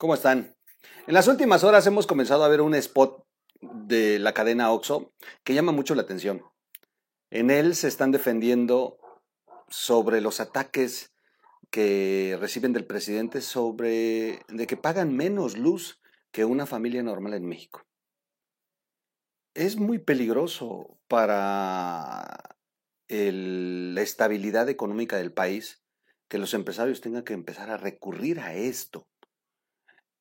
¿Cómo están? En las últimas horas hemos comenzado a ver un spot de la cadena OXO que llama mucho la atención. En él se están defendiendo sobre los ataques que reciben del presidente sobre de que pagan menos luz que una familia normal en México. Es muy peligroso para la estabilidad económica del país que los empresarios tengan que empezar a recurrir a esto,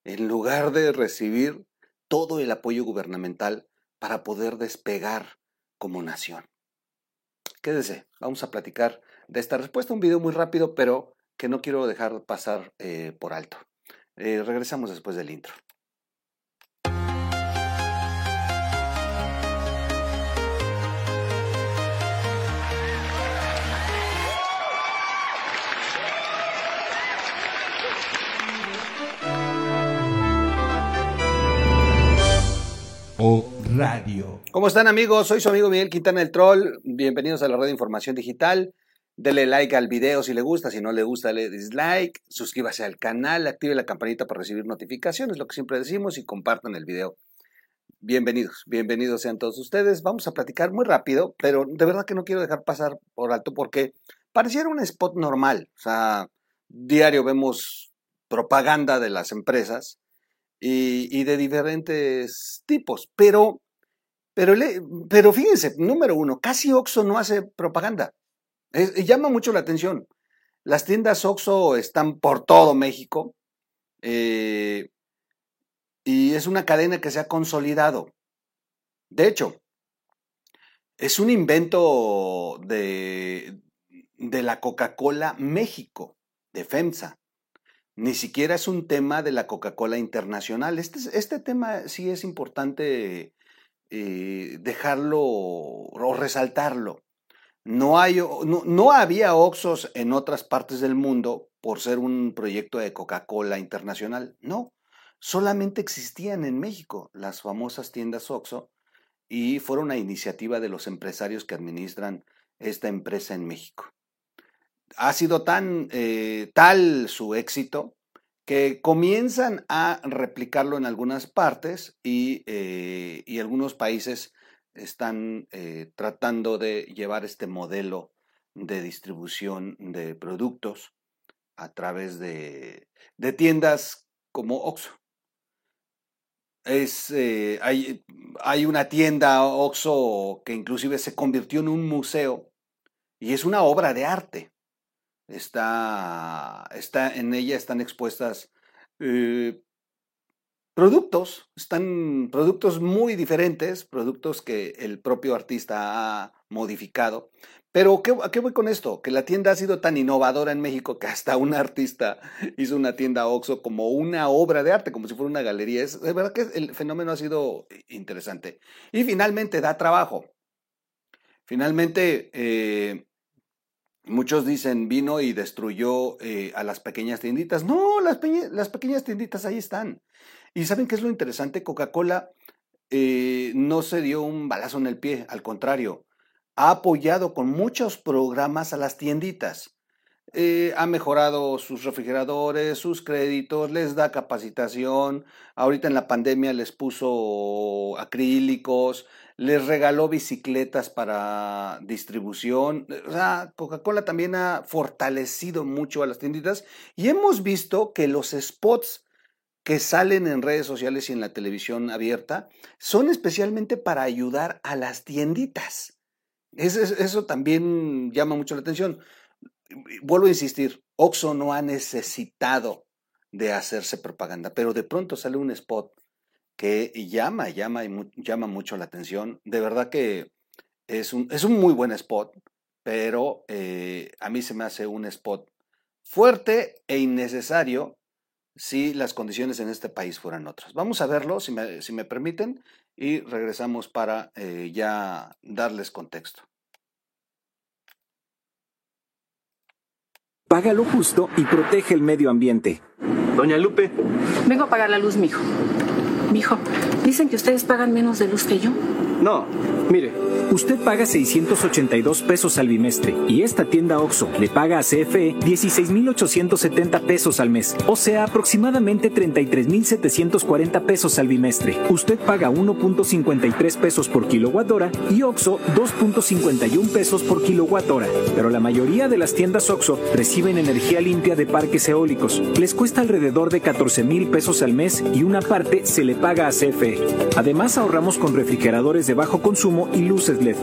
en lugar de recibir todo el apoyo gubernamental para poder despegar como nación. Quédese, vamos a platicar de esta respuesta, un video muy rápido, pero que no quiero dejar pasar eh, por alto. Eh, regresamos después del intro. Radio. ¿Cómo están amigos? Soy su amigo Miguel Quintana el Troll. Bienvenidos a la red de información digital. Dele like al video si le gusta, si no le gusta, le dislike. Suscríbase al canal, active la campanita para recibir notificaciones, lo que siempre decimos, y compartan el video. Bienvenidos, bienvenidos sean todos ustedes. Vamos a platicar muy rápido, pero de verdad que no quiero dejar pasar por alto porque pareciera un spot normal. O sea, diario vemos propaganda de las empresas y, de diferentes tipos. Pero, pero, pero fíjense, número uno, casi Oxxo no hace propaganda. llama mucho la atención. Las tiendas Oxxo están por todo México eh, y es una cadena que se ha consolidado. De hecho, es un invento de, de la Coca-Cola México, de FEMSA ni siquiera es un tema de la Coca-Cola internacional. Este, este, tema sí es importante eh, dejarlo o resaltarlo. No, no, no había Oxos en otras partes del mundo por ser un proyecto de Coca-Cola internacional. No, solamente existían en México las famosas tiendas Oxo y fueron una iniciativa de los empresarios que administran esta empresa en México ha sido tan eh, tal su éxito que comienzan a replicarlo en algunas partes y, eh, algunos países están eh, tratando de llevar este modelo de distribución de productos a través de, tiendas como Oxxo. Es, hay, hay, una tienda Oxxo que inclusive se convirtió en un museo y es una obra de arte está, está en ella están expuestas eh, productos, están productos muy diferentes, productos que el propio artista ha modificado. Pero ¿a qué voy con esto? Que la tienda ha sido tan innovadora en México que hasta un artista hizo una tienda Oxxo como una obra de arte, como si fuera una galería. Es, verdad que el fenómeno ha sido interesante. Y finalmente da trabajo. Finalmente, eh, Muchos dicen vino y destruyó eh, a las pequeñas tienditas. No, las, las, pequeñas tienditas ahí están. Y ¿saben qué es lo interesante? Coca-Cola eh, no se dio un balazo en el pie, al contrario, ha apoyado con muchos programas a las tienditas. Eh, ha mejorado sus refrigeradores, sus créditos, les da capacitación. Ahorita en la pandemia les puso acrílicos, les regaló bicicletas para distribución. O sea, Coca-Cola también ha fortalecido mucho a las tienditas y hemos visto que los spots que salen en redes sociales y en la televisión abierta son especialmente para ayudar a las tienditas. Eso también llama mucho la atención. Vuelvo a insistir, Oxo no ha necesitado de hacerse propaganda, pero de pronto sale un spot que llama, llama, llama mucho la atención. De verdad que es un, es un muy buen spot, pero eh, a mí se me hace un spot fuerte e innecesario si las condiciones en este país fueran otras. Vamos a verlo, si me, si me permiten, y regresamos para eh, ya darles contexto. Paga lo justo y protege el medio ambiente. Doña Lupe. Vengo a pagar la luz, mijo. Mijo, dicen que ustedes pagan menos de luz que yo. No, mire, usted paga 682 pesos al bimestre y esta tienda OXO le paga a CFE 16,870 pesos al mes, o sea, aproximadamente 33,740 pesos al bimestre. Usted paga 1.53 pesos por kilowatt hora y OXO 2.51 pesos por kilowatt hora. Pero la mayoría de las tiendas OXO reciben energía limpia de parques eólicos. Les cuesta alrededor de 14 mil pesos al mes y una parte se le paga a CFE. Además ahorramos con refrigeradores de bajo consumo y luces LED.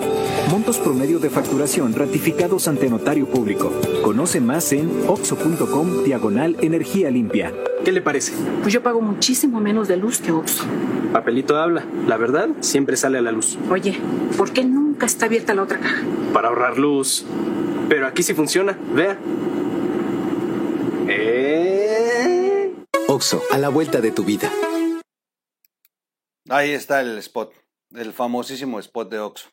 Montos promedio de facturación ratificados ante notario público. Conoce más en oxo.com diagonal energía limpia. ¿Qué le parece? Pues yo pago muchísimo menos de luz que Oxxo. Papelito habla. La verdad siempre sale a la luz. Oye, ¿por qué nunca está abierta la otra caja? Para ahorrar luz. Pero aquí sí funciona. Vea. Eh... Oxo, a la vuelta de tu vida. Ahí está el spot, el famosísimo spot de Oxxo.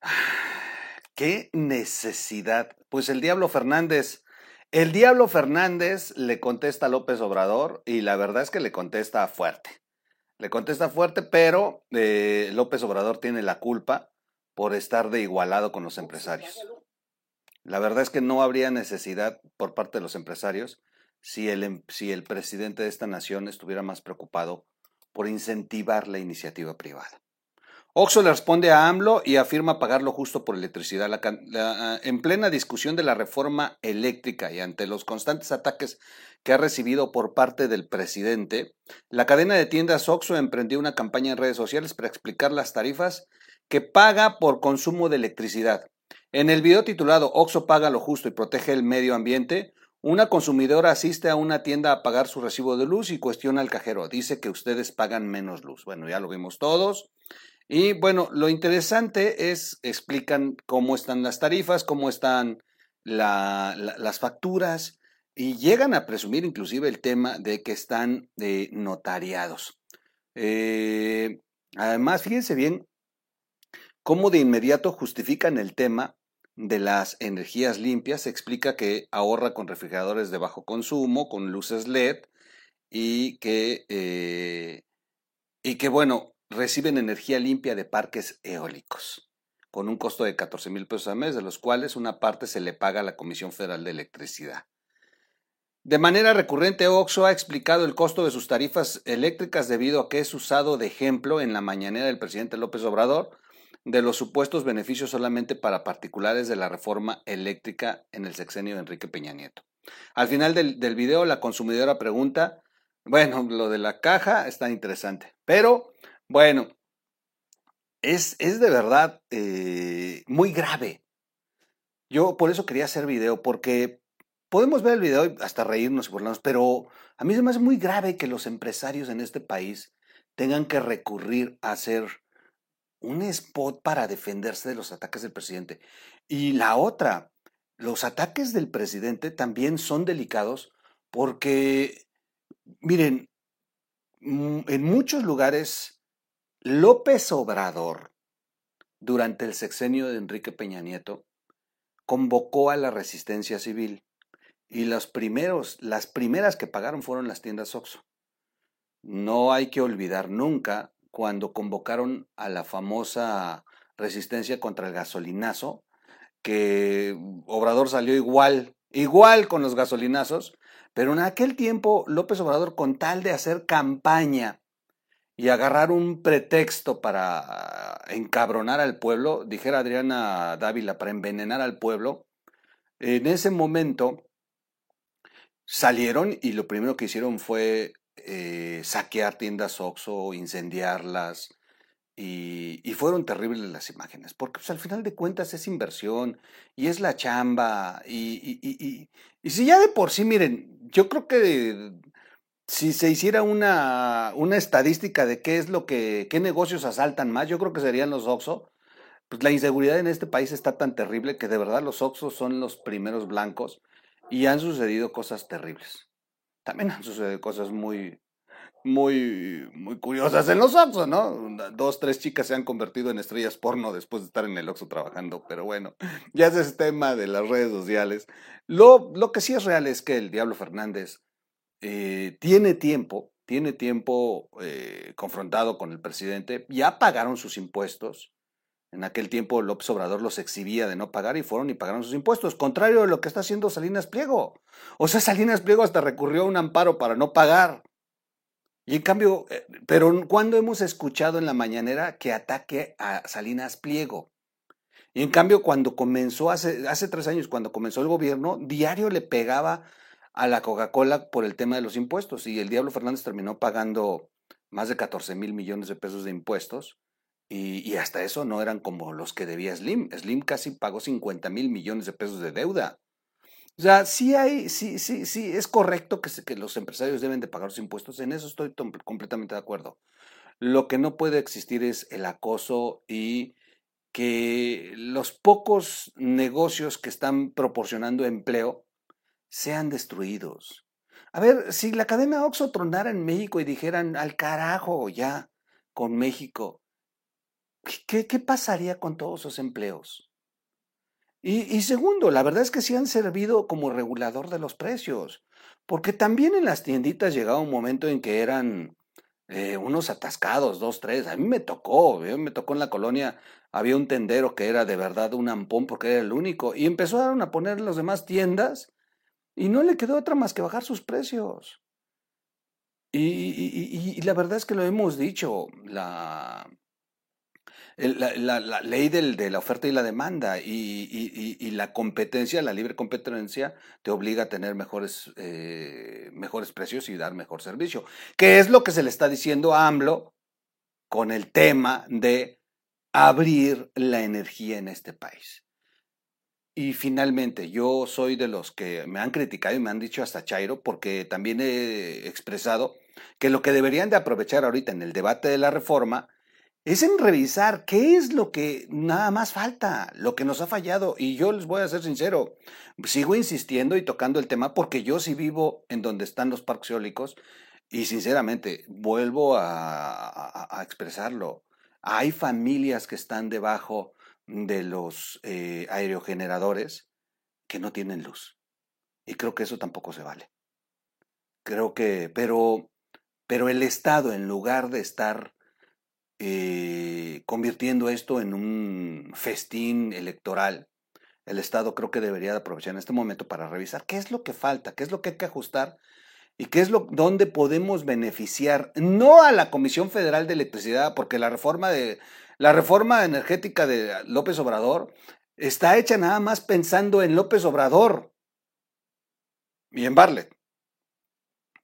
¿Qué necesidad? Pues el Diablo Fernández, el Diablo Fernández le contesta a López Obrador y la verdad es que le contesta fuerte. Le contesta fuerte, pero eh, López Obrador tiene la culpa por estar de igualado con los empresarios. La verdad es que no habría necesidad por parte de los empresarios si el, em, si el presidente de esta nación estuviera más preocupado por incentivar la iniciativa privada. Oxo le responde a AMLO y afirma pagar lo justo por electricidad. La, en plena discusión de la reforma eléctrica y ante los constantes ataques que ha recibido por parte del presidente, la cadena de tiendas Oxo emprendió una campaña en redes sociales para explicar las tarifas que paga por consumo de electricidad. En el video titulado Oxo paga lo justo y protege el medio ambiente, una consumidora asiste a una tienda a pagar su recibo de luz y cuestiona al cajero. Dice que ustedes pagan menos luz. Bueno, ya lo vimos todos. Y bueno, lo interesante es, explican cómo están las tarifas, cómo están la, la, las facturas y llegan a presumir inclusive el tema de que están notariados. Eh, además, fíjense bien cómo de inmediato justifican el tema de las energías limpias. Explica que ahorra con refrigeradores de bajo consumo, con luces LED y que, eh, y que bueno, reciben energía limpia de parques eólicos con un costo de 14 mil pesos al mes, de los cuales una parte se le paga a la Comisión Federal de Electricidad. De manera recurrente, OXO ha explicado el costo de sus tarifas eléctricas debido a que es usado de ejemplo en la mañanera del presidente López Obrador de los supuestos beneficios solamente para particulares de la reforma eléctrica en el sexenio de Enrique Peña Nieto. Al final del, del video, la consumidora pregunta, bueno, lo de la caja está interesante, pero bueno, es, es de verdad eh, muy grave. Yo por eso quería hacer video, porque podemos ver el video y hasta reírnos y burlarnos, pero a mí se me hace muy grave que los empresarios en este país tengan que recurrir a hacer un spot para defenderse de los ataques del presidente. Y la otra, los ataques del presidente también son delicados porque, miren, en muchos lugares López Obrador, durante el sexenio de Enrique Peña Nieto, convocó a la resistencia civil y los primeros, las primeras que pagaron fueron las tiendas Oxxo. No hay que olvidar nunca cuando convocaron a la famosa resistencia contra el gasolinazo, que Obrador salió igual, igual con los gasolinazos, pero en aquel tiempo López Obrador, con tal de hacer campaña y agarrar un pretexto para encabronar al pueblo, dijera Adriana Dávila, para envenenar al pueblo, en ese momento salieron y lo primero que hicieron fue eh, saquear tiendas Oxxo, incendiarlas, y, fueron terribles las imágenes, porque pues, al final de cuentas es inversión y es la chamba, y, y, y si ya de por sí, miren, yo creo que si se hiciera una, una estadística de qué es lo que, qué negocios asaltan más, yo creo que serían los Oxxo. Pues la inseguridad en este país está tan terrible que de verdad los Oxxo son los primeros blancos y han sucedido cosas terribles. También han sucedido cosas muy, muy, muy curiosas en los Oxxo, ¿no? Dos, tres chicas se han convertido en estrellas porno después de estar en el Oxxo trabajando, pero bueno, ya ese es tema de las redes sociales. Lo, lo que sí es real es que el Diablo Fernández eh, tiene tiempo, tiene tiempo eh, confrontado con el presidente, ya pagaron sus impuestos, En aquel tiempo López Obrador los exhibía de no pagar y fueron y pagaron sus impuestos, contrario a lo que está haciendo Salinas Pliego. O sea, Salinas Pliego hasta recurrió a un amparo para no pagar. Y en cambio, eh, pero ¿cuándo hemos escuchado en la mañanera que ataque a Salinas Pliego? Y en cambio, cuando comenzó, hace, hace tres años, cuando comenzó el gobierno, diario le pegaba a la Coca-Cola por el tema de los impuestos. Y el Diablo Fernández terminó pagando más de 14 mil millones de pesos de impuestos. Y, hasta eso no eran como los que debía Slim. Slim casi pagó 50 mil millones de pesos de deuda. O sea, sí hay, sí, sí, sí, es correcto que, que los empresarios deben de pagar los impuestos. En eso estoy completamente de acuerdo. Lo que no puede existir es el acoso y que los pocos negocios que están proporcionando empleo sean destruidos. A ver, si la cadena Oxxo tronara en México y dijeran al carajo ya con México, ¿qué, qué pasaría con todos esos empleos? Y, y, segundo, la verdad es que sí han servido como regulador de los precios, porque también en las tienditas llegaba un momento en que eran eh, unos atascados, dos, tres. A mí me tocó, eh, me tocó en la colonia, había un tendero que era de verdad un ampón porque era el único, y empezaron a poner las demás tiendas y no le quedó otra más que bajar sus precios. Y, y la verdad es que lo hemos dicho, la, la, ley del, de la oferta y la demanda y, y, la competencia, la libre competencia, te obliga a tener mejores, eh, mejores precios y dar mejor servicio. ¿Qué es lo que se le está diciendo a AMLO con el tema de abrir la energía en este país? Y finalmente, yo soy de los que me han criticado y me han dicho hasta Chairo, porque también he expresado que lo que deberían de aprovechar ahorita en el debate de la reforma es en revisar qué es lo que nada más falta, lo que nos ha fallado. Y yo les voy a ser sincero, sigo insistiendo y tocando el tema porque yo sí vivo en donde están los parques eólicos y sinceramente vuelvo a, a, expresarlo. Hay familias que están debajo de los eh, aerogeneradores que no tienen luz. Y creo que eso tampoco se vale. Creo que, pero, pero el Estado, en lugar de estar eh, convirtiendo esto en un festín electoral, el Estado creo que debería aprovechar en este momento para revisar qué es lo que falta, qué es lo que hay que ajustar y qué es lo donde podemos beneficiar no a la Comisión Federal de Electricidad, porque la reforma de la reforma energética de López Obrador está hecha nada más pensando en López Obrador y en Barlet.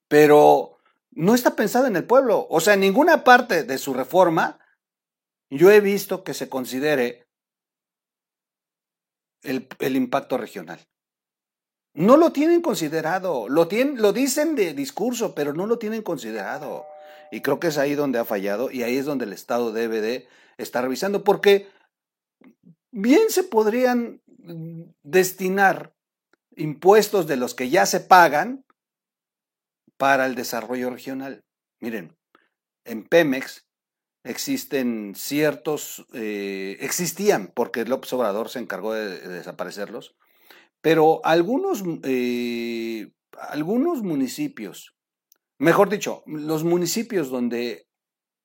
Pero no está pensada en el pueblo. O sea, en ninguna parte de su reforma yo he visto que se considere el, el impacto regional. No lo tienen considerado, lo, tienen, lo dicen de discurso, pero no lo tienen considerado. Y creo que es ahí donde ha fallado y ahí es donde el Estado debe de estar revisando, porque bien se podrían destinar impuestos de los que ya se pagan para el desarrollo regional. Miren, en Pemex existen ciertos, eh, existían, porque López Obrador se encargó de, de desaparecerlos, pero algunos, eh, algunos municipios, mejor dicho, los municipios donde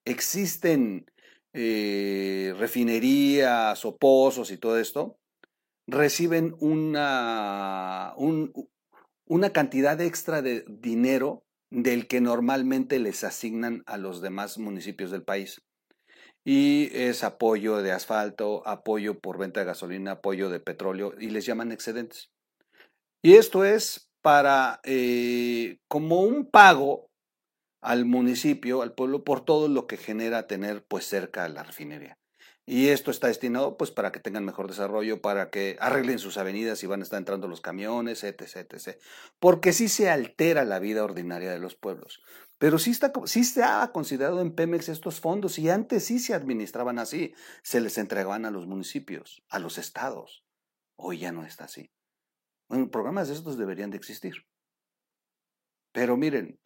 existen eh, refinerías o pozos y todo esto, reciben una, un, una cantidad extra de dinero del que normalmente les asignan a los demás municipios del país. Y es apoyo de asfalto, apoyo por venta de gasolina, apoyo de petróleo, y les llaman excedentes. Y esto es para, eh, como un pago al municipio, al pueblo, por todo lo que genera tener pues cerca la refinería. Y esto está destinado pues para que tengan mejor desarrollo, para que arreglen sus avenidas y van a estar entrando los camiones, etc, etc. Porque sí se altera la vida ordinaria de los pueblos. Pero sí, está, sí se ha considerado en Pemex estos fondos y antes sí se administraban así. Se les entregaban a los municipios, a los estados. Hoy ya no está así. Bueno, programas de estos deberían de existir. Pero miren,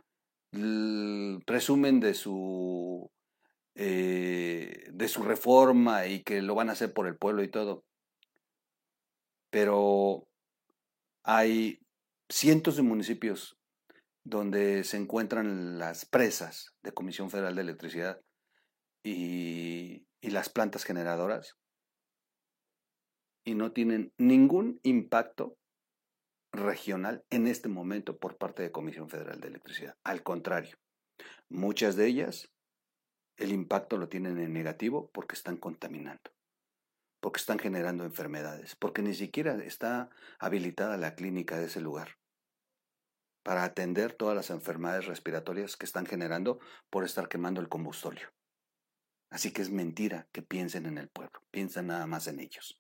presumen de su eh, de su reforma y que lo van a hacer por el pueblo y todo. Pero hay cientos de municipios donde se encuentran las presas de Comisión Federal de Electricidad y, y las plantas generadoras y no tienen ningún impacto regional en este momento por parte de Comisión Federal de Electricidad. Al contrario, muchas de ellas el impacto lo tienen en negativo porque están contaminando, porque están generando enfermedades, porque ni siquiera está habilitada la clínica de ese lugar para atender todas las enfermedades respiratorias que están generando por estar quemando el combustorio. Así que es mentira que piensen en el pueblo, piensan nada más en ellos.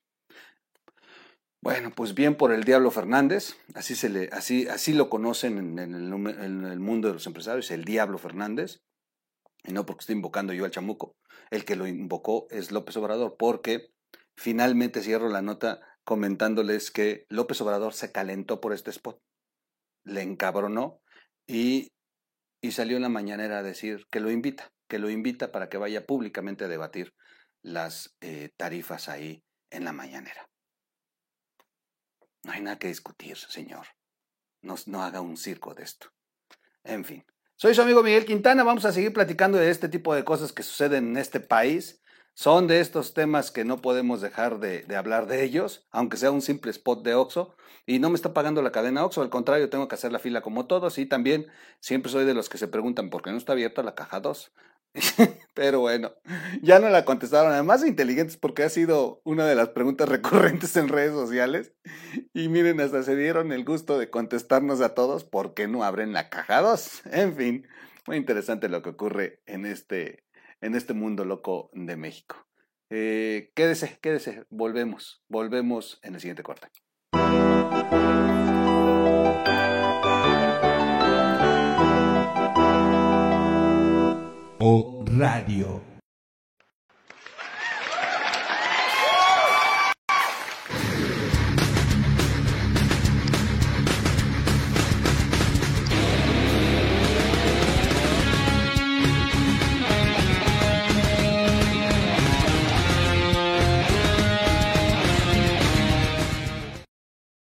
Bueno, pues bien por el Diablo Fernández, así, se le, así, así lo conocen en, el, en el mundo de los empresarios, el Diablo Fernández, y no porque esté invocando yo al chamuco, el que lo invocó es López Obrador, porque finalmente cierro la nota comentándoles que López Obrador se calentó por este spot, le encabronó y, y salió en la mañanera a decir que lo invita, que lo invita para que vaya públicamente a debatir las eh, tarifas ahí en la mañanera. No hay nada que discutir, señor. No, no haga un circo de esto. En fin. Soy su amigo Miguel Quintana. Vamos a seguir platicando de este tipo de cosas que suceden en este país. Son de estos temas que no podemos dejar de, hablar de ellos, aunque sea un simple spot de Oxxo. Y no me está pagando la cadena Oxxo, al contrario, tengo que hacer la fila como todos. Y también siempre soy de los que se preguntan por qué no está abierta la caja 2. Pero bueno, ya no la contestaron. Además, inteligentes porque ha sido una de las preguntas recurrentes en redes sociales. Y miren, hasta se dieron el gusto de contestarnos a todos por qué no abren la caja 2. En fin, muy interesante lo que ocurre en este, en este mundo loco de México. Eh, quédese, quédese, volvemos, volvemos en el siguiente corte. Radio.